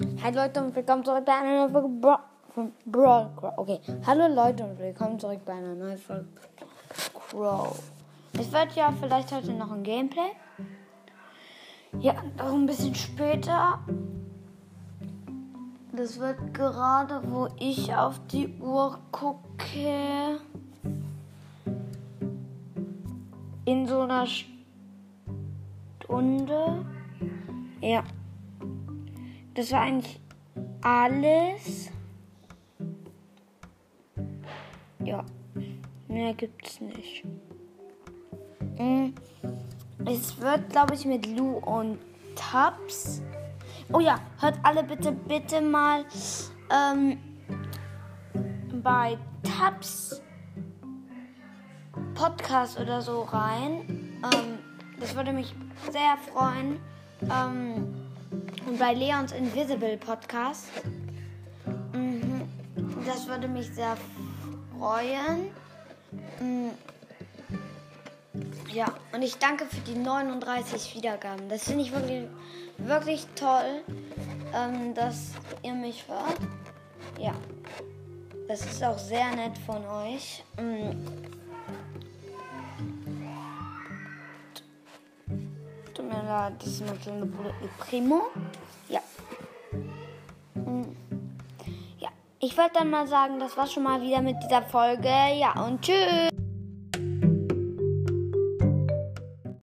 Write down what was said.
Hi Leute und willkommen zurück bei einer neuen Folge von Brawl Crow. Okay, hallo Leute und willkommen zurück bei einer neuen Folge Crow. Es wird ja vielleicht heute noch ein Gameplay. Ja, auch ein bisschen später. Das wird gerade, wo ich auf die Uhr gucke, in so einer Stunde. Ja. Das war eigentlich alles. Ja, mehr gibt's nicht. Mm, Es wird, glaube ich, mit Lou und Tabs. Oh ja, hört alle bitte, bitte mal ähm, bei Tabs Podcast oder so rein. Ähm, das würde mich sehr freuen. Ähm, und bei Leons Invisible Podcast. Mhm. Das würde mich sehr freuen. Mhm. Ja, und ich danke für die 39 Wiedergaben. Das finde ich wirklich, wirklich toll, ähm, dass ihr mich hört. Ja, das ist auch sehr nett von euch. Leid, das ist noch so eine Primo. Ja. Mm. Ja, ich wollte dann mal sagen, das war schon mal wieder mit dieser Folge. Ja, und tschüss.